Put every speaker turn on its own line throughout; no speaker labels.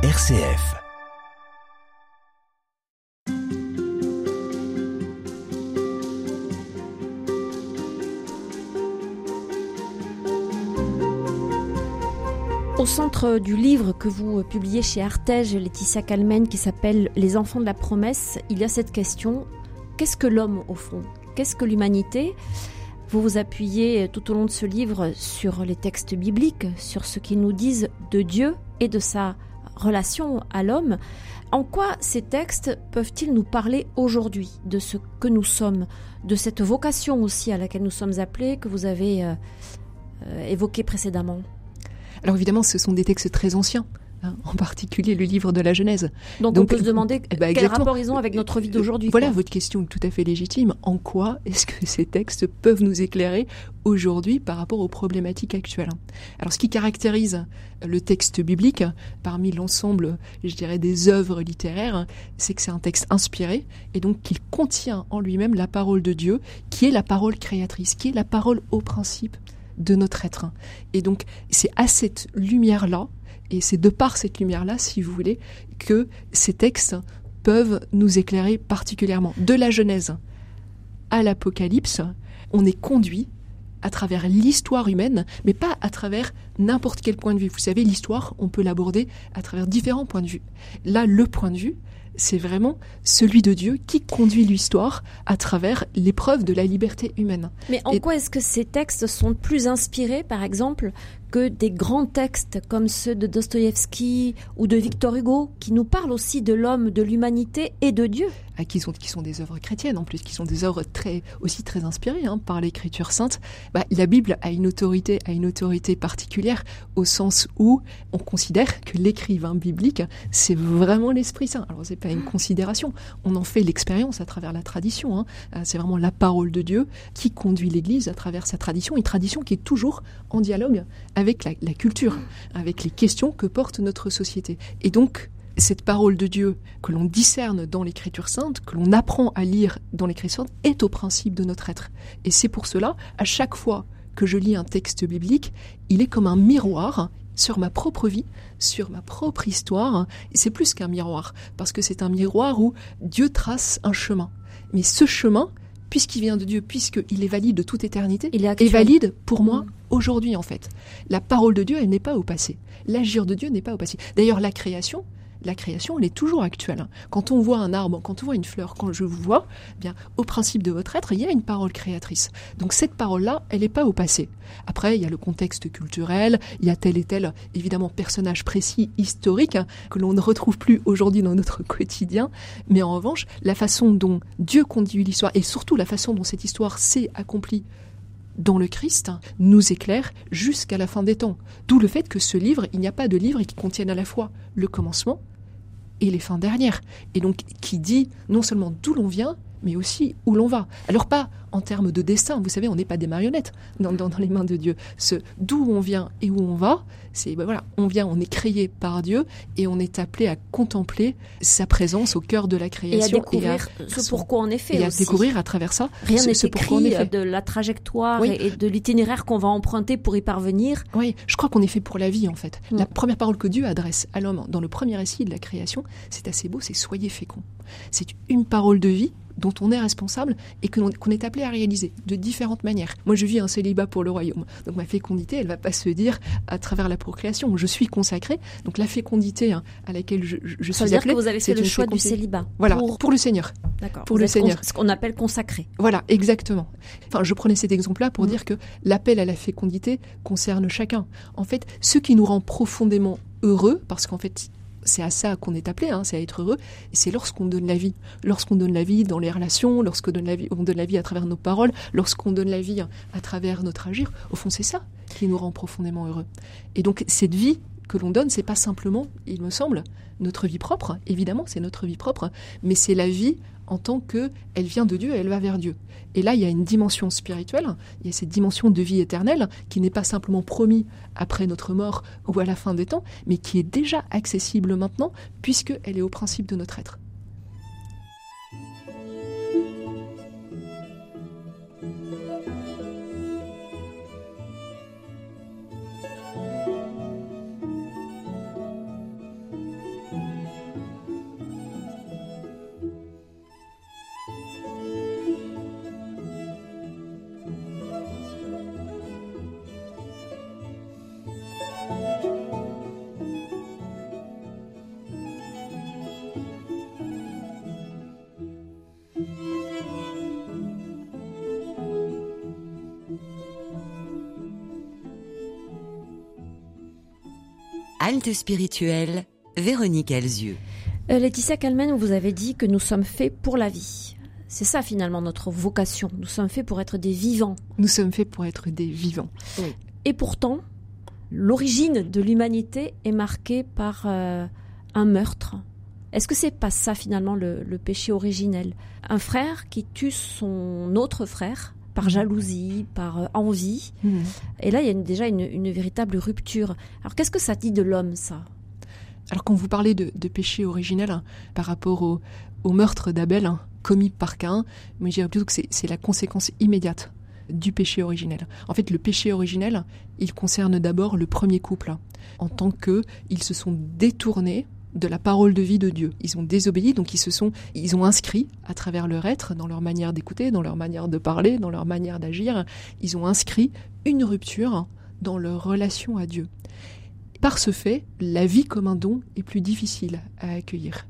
RCF.
Au centre du livre que vous publiez chez Artege, Laetitia Calmen, qui s'appelle Les enfants de la promesse, il y a cette question. Qu'est-ce que l'homme au fond? Qu'est-ce que l'humanité? Vous vous appuyez tout au long de ce livre sur les textes bibliques, sur ce qu'ils nous disent de Dieu et de sa relation à l'homme. En quoi ces textes peuvent-ils nous parler aujourd'hui de ce que nous sommes, de cette vocation aussi à laquelle nous sommes appelés que vous avez euh, euh, évoquée précédemment?
Alors évidemment, ce sont des textes très anciens. En particulier le livre de la Genèse.
Donc, on peut se demander eh ben, quel rapport ils ont avec notre vie d'aujourd'hui.
Voilà, votre question est tout à fait légitime. En quoi est-ce que ces textes peuvent nous éclairer aujourd'hui par rapport aux problématiques actuelles? Alors ce qui caractérise le texte biblique parmi l'ensemble, je dirais, des œuvres littéraires, c'est que c'est un texte inspiré et donc qu'il contient en lui-même la parole de Dieu, qui est la parole créatrice, qui est la parole au principe de notre être. Et donc, c'est à cette lumière-là, et c'est de par cette lumière-là, si vous voulez, que ces textes peuvent nous éclairer particulièrement. De la Genèse à l'Apocalypse, on est conduit à travers l'histoire humaine, mais pas à travers n'importe quel point de vue. Vous savez, l'histoire, on peut l'aborder à travers différents points de vue. Là, le point de vue, c'est vraiment celui de Dieu qui conduit l'histoire à travers l'épreuve de la liberté humaine.
Mais en quoi est-ce que ces textes sont plus inspirés, par exemple, que des grands textes comme ceux de Dostoïevski ou de Victor Hugo, qui nous parlent aussi de l'homme, de l'humanité et de Dieu
ah, qui, sont, qui sont des œuvres chrétiennes en plus, qui sont des œuvres très, aussi très inspirées hein, par l'écriture sainte. Bah, la Bible a une autorité, a une autorité particulière au sens où on considère que l'écrivain biblique, c'est vraiment l'Esprit Saint. Alors c'est pas une considération, on en fait l'expérience à travers la tradition. Hein. Euh, c'est vraiment la parole de Dieu qui conduit l'Église à travers sa tradition, une tradition qui est toujours en dialogue avec la, culture, avec les questions que porte notre société. Et donc, cette parole de Dieu que l'on discerne dans l'Écriture sainte, que l'on apprend à lire dans l'Écriture sainte, est au principe de notre être. Et c'est pour cela, à chaque fois que je lis un texte biblique, il est comme un miroir sur ma propre vie, sur ma propre histoire. C'est plus qu'un miroir, parce que c'est un miroir où Dieu trace un chemin. Mais ce chemin, puisqu'il vient de Dieu, puisqu'il est valide de toute éternité, il est, valide pour moi aujourd'hui en fait. La parole de Dieu, elle n'est pas au passé. L'agir de Dieu n'est pas au passé. D'ailleurs, la création, la création, elle est toujours actuelle. Quand on voit un arbre, quand on voit une fleur, quand je vous vois, eh bien, au principe de votre être, il y a une parole créatrice. Donc cette parole-là, elle n'est pas au passé. Après, il y a le contexte culturel, il y a tel et tel, évidemment, personnage précis, historique, hein, que l'on ne retrouve plus aujourd'hui dans notre quotidien. Mais en revanche, la façon dont Dieu conduit l'histoire, et surtout la façon dont cette histoire s'est accomplie dans le Christ nous éclaire jusqu'à la fin des temps. D'où le fait que ce livre, il n'y a pas de livre qui contienne à la fois le commencement et les fins dernières. Et donc qui dit non seulement d'où l'on vient, mais aussi où l'on va. Alors pas en termes de destin, vous savez, on n'est pas des marionnettes dans, les mains de Dieu. Ce d'où on vient et où on va, c'est ben voilà, on vient, on est créé par Dieu et on est appelé à contempler sa présence au cœur de la création
et à découvrir ce pourquoi on est fait
et à découvrir à travers ça
rien n'est écrit de la trajectoire et de l'itinéraire qu'on va emprunter pour y parvenir.
Oui, je crois qu'on est fait pour la vie en fait. La mm. première parole que Dieu adresse à l'homme dans le premier récit de la création, c'est assez beau, c'est soyez féconds. C'est une parole de vie dont on est responsable et qu'on est appelé à réaliser de différentes manières. Moi, je vis un célibat pour le royaume. Donc ma fécondité, elle va pas se dire à travers la procréation. Je suis consacré. Donc la fécondité hein, à laquelle je, je
suis
appelé,
vous avez fait le choix du célibat.
Voilà, pour, le Seigneur.
D'accord.
Pour le Seigneur.
Ce qu'on appelle consacré.
Voilà, exactement. Enfin, je prenais cet exemple-là pour mm. dire que l'appel à la fécondité concerne chacun. En fait, ce qui nous rend profondément heureux, parce qu'en fait, c'est à ça qu'on est appelé, hein, c'est à être heureux, et c'est lorsqu'on donne la vie. Lorsqu'on donne la vie dans les relations, lorsqu'on donne la vie, on donne la vie à travers nos paroles, lorsqu'on donne la vie à travers notre agir, au fond c'est ça qui nous rend profondément heureux. Et donc cette vie que l'on donne, c'est pas simplement, il me semble, notre vie propre, évidemment c'est notre vie propre, mais c'est la vie en tant que elle vient de Dieu et elle va vers Dieu. Et là, il y a une dimension spirituelle, il y a cette dimension de vie éternelle qui n'est pas simplement promis après notre mort ou à la fin des temps, mais qui est déjà accessible maintenant puisqu'elle est au principe de notre être.
Halte spirituelle, Véronique Elzieux.
Euh, Laetitia Calmen, vous avez dit que nous sommes faits pour la vie. C'est ça finalement notre vocation. Nous sommes faits pour être des vivants.
Nous sommes faits pour être des vivants.
Et pourtant, l'origine de l'humanité est marquée par euh, un meurtre. Est-ce que c'est pas ça finalement le, péché originel? Un frère qui tue son autre frère? Par jalousie, par euh, envie. Mmh. Et là, il y a déjà une, véritable rupture. Alors qu'est-ce que ça dit de l'homme, ça?
Alors quand vous parlez de, péché originel hein, par rapport au, meurtre d'Abel hein, commis par Cain, mais je dirais plutôt que c'est la conséquence immédiate du péché originel. En fait, le péché originel, il concerne d'abord le premier couple, en tant que ils se sont détournés de la parole de vie de Dieu. Ils ont désobéi, donc ils se sont, ils ont inscrit à travers leur être, dans leur manière d'écouter, dans leur manière de parler, dans leur manière d'agir, ils ont inscrit une rupture dans leur relation à Dieu. Par ce fait, la vie comme un don est plus difficile à accueillir.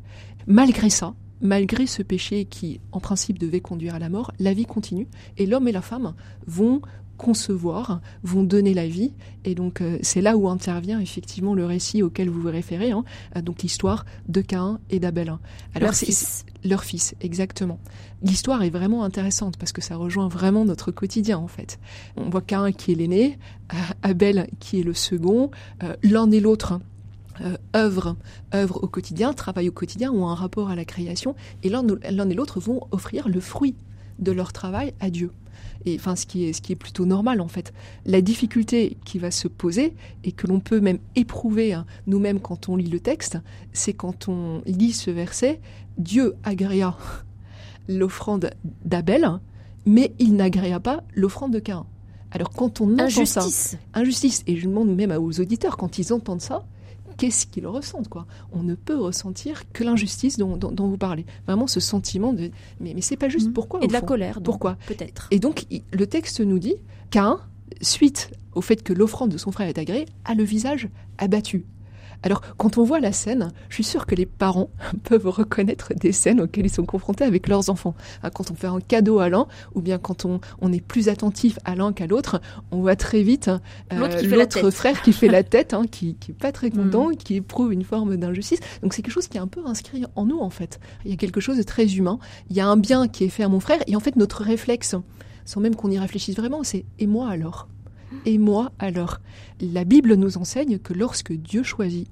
Malgré ça, malgré ce péché qui, en principe, devait conduire à la mort, la vie continue et l'homme et la femme vont concevoir, vont donner la vie. Et donc euh, c'est là où intervient effectivement le récit auquel vous vous référez, hein, euh, donc l'histoire de Cain et d'Abel.
Alors leur fils.
Leur fils, exactement. L'histoire est vraiment intéressante parce que ça rejoint vraiment notre quotidien en fait. On voit Cain qui est l'aîné, euh, Abel qui est le second, l'un et l'autre euh, œuvrent, œuvrent au quotidien, travaillent au quotidien, ont un rapport à la création, et l'un et l'autre vont offrir le fruit de leur travail à Dieu. Et enfin, ce qui est, ce qui est plutôt normal en fait. La difficulté qui va se poser et que l'on peut même éprouver hein, nous-mêmes quand on lit le texte, c'est quand on lit ce verset, Dieu agréa l'offrande d'Abel, mais il n'agréa pas l'offrande de Cain. Alors quand on entend ça, injustice, et je demande même aux auditeurs quand ils entendent ça, qu'est-ce qu'ils ressentent quoi On ne peut ressentir que l'injustice dont, vous parlez. Vraiment ce sentiment de mais mais c'est pas juste. Mhm. Pourquoi
Et de la colère.
pourquoi
Peut-être.
Et donc le texte nous dit qu'un suite au fait que l'offrande de son frère est agréée, a le visage abattu. Alors, quand on voit la scène, je suis sûre que les parents peuvent reconnaître des scènes auxquelles ils sont confrontés avec leurs enfants. Hein, quand on fait un cadeau à l'un, ou bien quand on, est plus attentif à l'un qu'à l'autre, on voit très vite
euh, l'autre
frère qui fait la tête, hein, qui, qui est pas très content, mm. qui éprouve une forme d'injustice. Donc c'est quelque chose qui est un peu inscrit en nous en fait. Il y a quelque chose de très humain. Il y a un bien qui est fait à mon frère, et en fait notre réflexe, sans même qu'on y réfléchisse vraiment, c'est et moi alors? Et moi alors La Bible nous enseigne que lorsque Dieu choisit,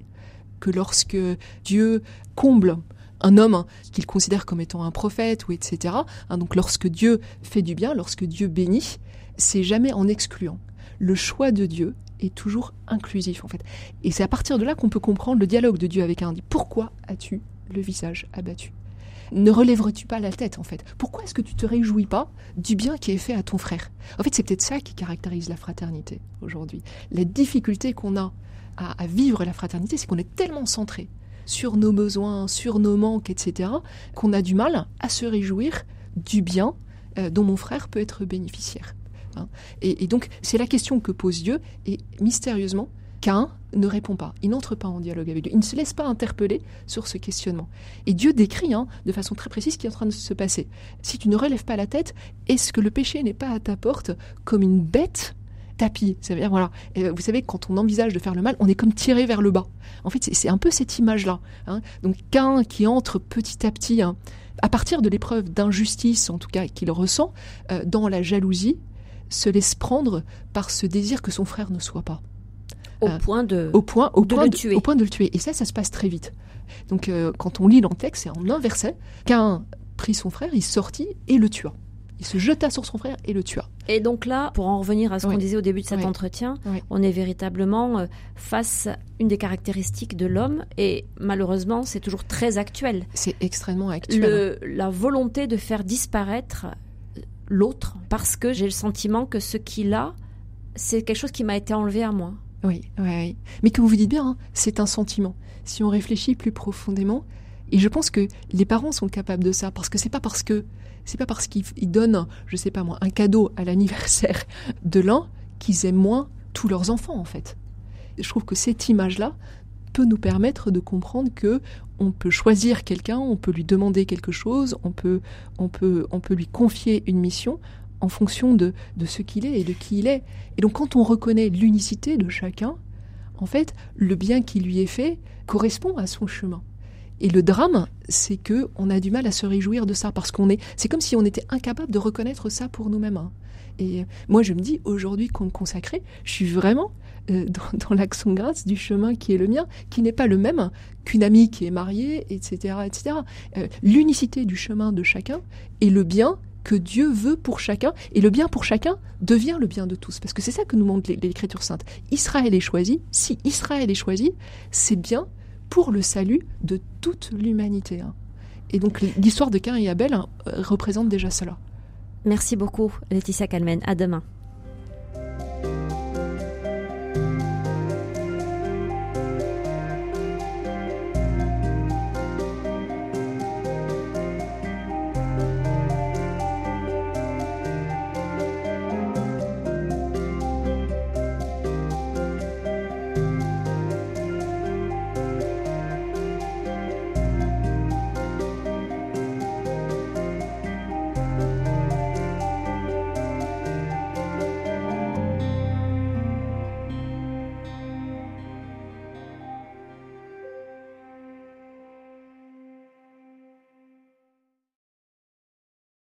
que lorsque Dieu comble un homme qu'il considère comme étant un prophète ou etc. Hein, donc lorsque Dieu fait du bien, lorsque Dieu bénit, c'est jamais en excluant. Le choix de Dieu est toujours inclusif en fait. Et c'est à partir de là qu'on peut comprendre le dialogue de Dieu avec un. Pourquoi as-tu le visage abattu? Ne relèverais-tu pas la tête en fait? Pourquoi est-ce que tu te réjouis pas du bien qui est fait à ton frère? En fait, c'est peut-être ça qui caractérise la fraternité aujourd'hui. La difficulté qu'on a à, vivre la fraternité, c'est qu'on est tellement centré sur nos besoins, sur nos manques, etc., qu'on a du mal à se réjouir du bien euh, dont mon frère peut être bénéficiaire. Hein. et, donc, c'est la question que pose Dieu, et mystérieusement, Cain ne répond pas, il n'entre pas en dialogue avec Dieu, il ne se laisse pas interpeller sur ce questionnement. Et Dieu décrit hein, de façon très précise ce qui est en train de se passer. Si tu ne relèves pas la tête, est-ce que le péché n'est pas à ta porte comme une bête tapis. dire voilà. Vous savez, quand on envisage de faire le mal, on est comme tiré vers le bas. En fait, c'est un peu cette image-là. Hein. Donc, Cain qui entre petit à petit, hein, à partir de l'épreuve d'injustice, en tout cas, qu'il ressent, euh, dans la jalousie, se laisse prendre par ce désir que son frère ne soit pas.
Au euh, point de,
au point, au
point
le
tuer.
Au point de le tuer. Et ça, ça se passe très vite. Donc, euh, quand on lit dans le texte, c'est en un verset. Cain prit son frère, il sortit et le tua. Il se jeta sur son frère et le tua.
Et donc là, pour en revenir à ce qu'on disait au début de cet entretien, on est véritablement euh, face à une des caractéristiques de l'homme et malheureusement, c'est toujours très actuel.
C'est extrêmement actuel.
la volonté de faire disparaître l'autre parce que j'ai le sentiment que ce qu'il a, c'est quelque chose qui m'a été enlevé à moi.
Oui, oui, Mais vous vous dites bien, hein, c'est un sentiment. Si on réfléchit plus profondément, et je pense que les parents sont capables de ça, parce que c'est pas parce que c'est pas parce qu'ils donnent, je sais pas moi, un cadeau à l'anniversaire de l'un qu'ils aiment moins tous leurs enfants en fait. Je trouve que cette image-là peut nous permettre de comprendre que on peut choisir quelqu'un, on peut lui demander quelque chose, on peut, on peut, on peut lui confier une mission en fonction de, de ce qu'il est et de qui il est. Et donc quand on reconnaît l'unicité de chacun, en fait, le bien qui lui est fait correspond à son chemin. Et le drame, c'est que on a du mal à se réjouir de ça parce qu'on est, c'est comme si on était incapable de reconnaître ça pour nous-mêmes. Hein. Et moi, je me dis aujourd'hui qu'on me consacrait, je suis vraiment euh, dans, l'action grâce du chemin qui est le mien, qui n'est pas le même qu'une amie qui est mariée, etc., etc. Euh, l'unicité du chemin de chacun et le bien que Dieu veut pour chacun, et le bien pour chacun devient le bien de tous. Parce que c'est ça que nous montre l'Écriture sainte. Israël est choisi, si Israël est choisi, c'est bien pour le salut de toute l'humanité. Hein. Et donc l'histoire de Cain et Abel hein, représente déjà cela.
Merci beaucoup, Laetitia Calmen. À demain.